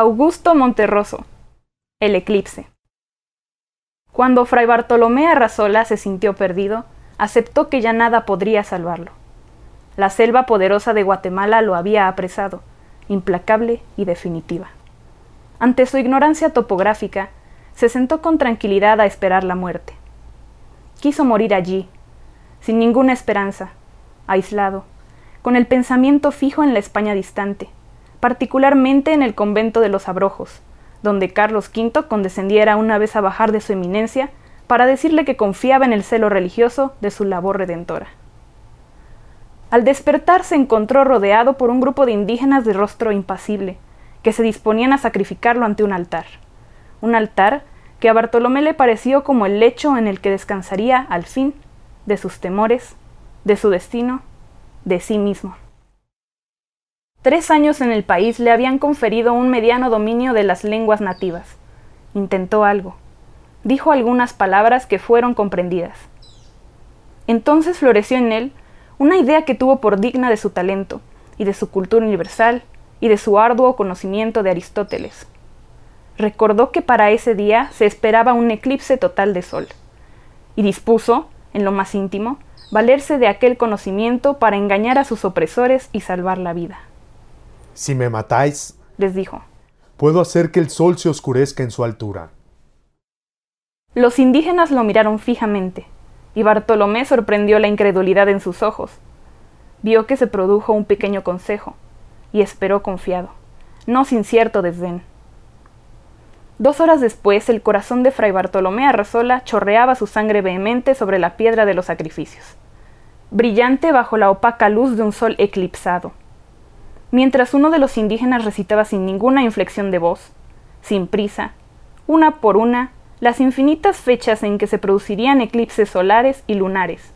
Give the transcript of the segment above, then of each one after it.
Augusto Monterroso. El eclipse. Cuando Fray Bartolomé Arrasola se sintió perdido, aceptó que ya nada podría salvarlo. La selva poderosa de Guatemala lo había apresado, implacable y definitiva. Ante su ignorancia topográfica, se sentó con tranquilidad a esperar la muerte. Quiso morir allí, sin ninguna esperanza, aislado, con el pensamiento fijo en la España distante, particularmente en el convento de los Abrojos, donde Carlos V condescendiera una vez a bajar de su eminencia para decirle que confiaba en el celo religioso de su labor redentora. Al despertar se encontró rodeado por un grupo de indígenas de rostro impasible, que se disponían a sacrificarlo ante un altar. Un altar que a Bartolomé le pareció como el lecho en el que descansaría, al fin, de sus temores, de su destino, de sí mismo. Tres años en el país le habían conferido un mediano dominio de las lenguas nativas. Intentó algo. Dijo algunas palabras que fueron comprendidas. Entonces floreció en él una idea que tuvo por digna de su talento, y de su cultura universal, y de su arduo conocimiento de Aristóteles. Recordó que para ese día se esperaba un eclipse total de sol, y dispuso, en lo más íntimo, valerse de aquel conocimiento para engañar a sus opresores y salvar la vida. Si me matáis, les dijo, puedo hacer que el sol se oscurezca en su altura. Los indígenas lo miraron fijamente, y Bartolomé sorprendió la incredulidad en sus ojos. Vio que se produjo un pequeño consejo, y esperó confiado, no sin cierto desdén. Dos horas después, el corazón de Fray Bartolomé Arrasola chorreaba su sangre vehemente sobre la piedra de los sacrificios, brillante bajo la opaca luz de un sol eclipsado mientras uno de los indígenas recitaba sin ninguna inflexión de voz, sin prisa, una por una, las infinitas fechas en que se producirían eclipses solares y lunares,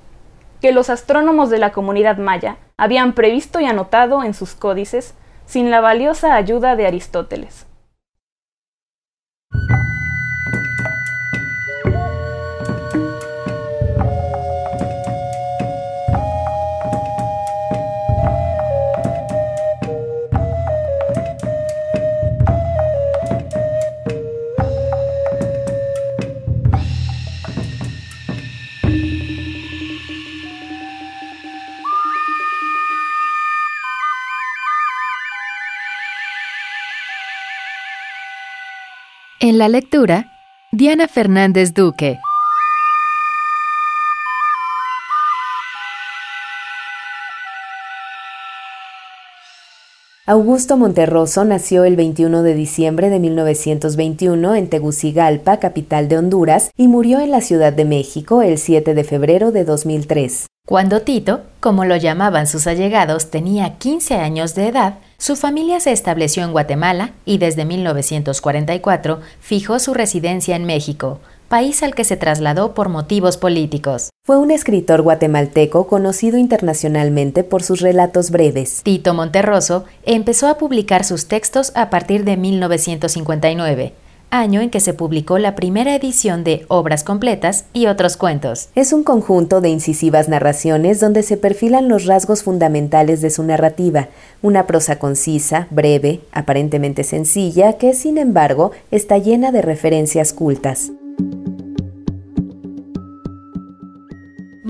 que los astrónomos de la comunidad maya habían previsto y anotado en sus códices sin la valiosa ayuda de Aristóteles. En la lectura, Diana Fernández Duque. Augusto Monterroso nació el 21 de diciembre de 1921 en Tegucigalpa, capital de Honduras, y murió en la Ciudad de México el 7 de febrero de 2003. Cuando Tito, como lo llamaban sus allegados, tenía 15 años de edad, su familia se estableció en Guatemala y desde 1944 fijó su residencia en México, país al que se trasladó por motivos políticos. Fue un escritor guatemalteco conocido internacionalmente por sus relatos breves. Tito Monterroso empezó a publicar sus textos a partir de 1959 año en que se publicó la primera edición de Obras Completas y otros cuentos. Es un conjunto de incisivas narraciones donde se perfilan los rasgos fundamentales de su narrativa, una prosa concisa, breve, aparentemente sencilla, que sin embargo está llena de referencias cultas.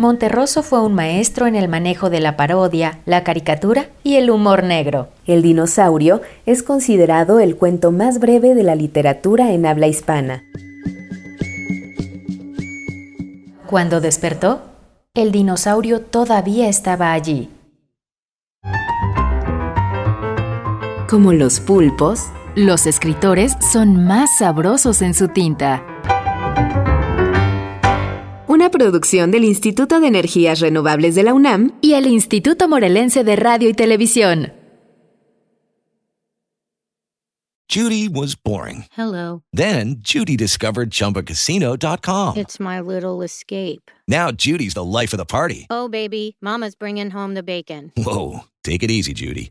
Monterroso fue un maestro en el manejo de la parodia, la caricatura y el humor negro. El dinosaurio es considerado el cuento más breve de la literatura en habla hispana. Cuando despertó, el dinosaurio todavía estaba allí. Como los pulpos, los escritores son más sabrosos en su tinta. Una producción del Instituto de Energías Renovables de la UNAM y el Instituto Morelense de Radio y Televisión. Judy was boring. Hello. Then Judy discovered chumbacasino.com. It's my little escape. Now Judy's the life of the party. Oh, baby, Mama's bringing home the bacon. Whoa. Take it easy, Judy.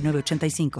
906985.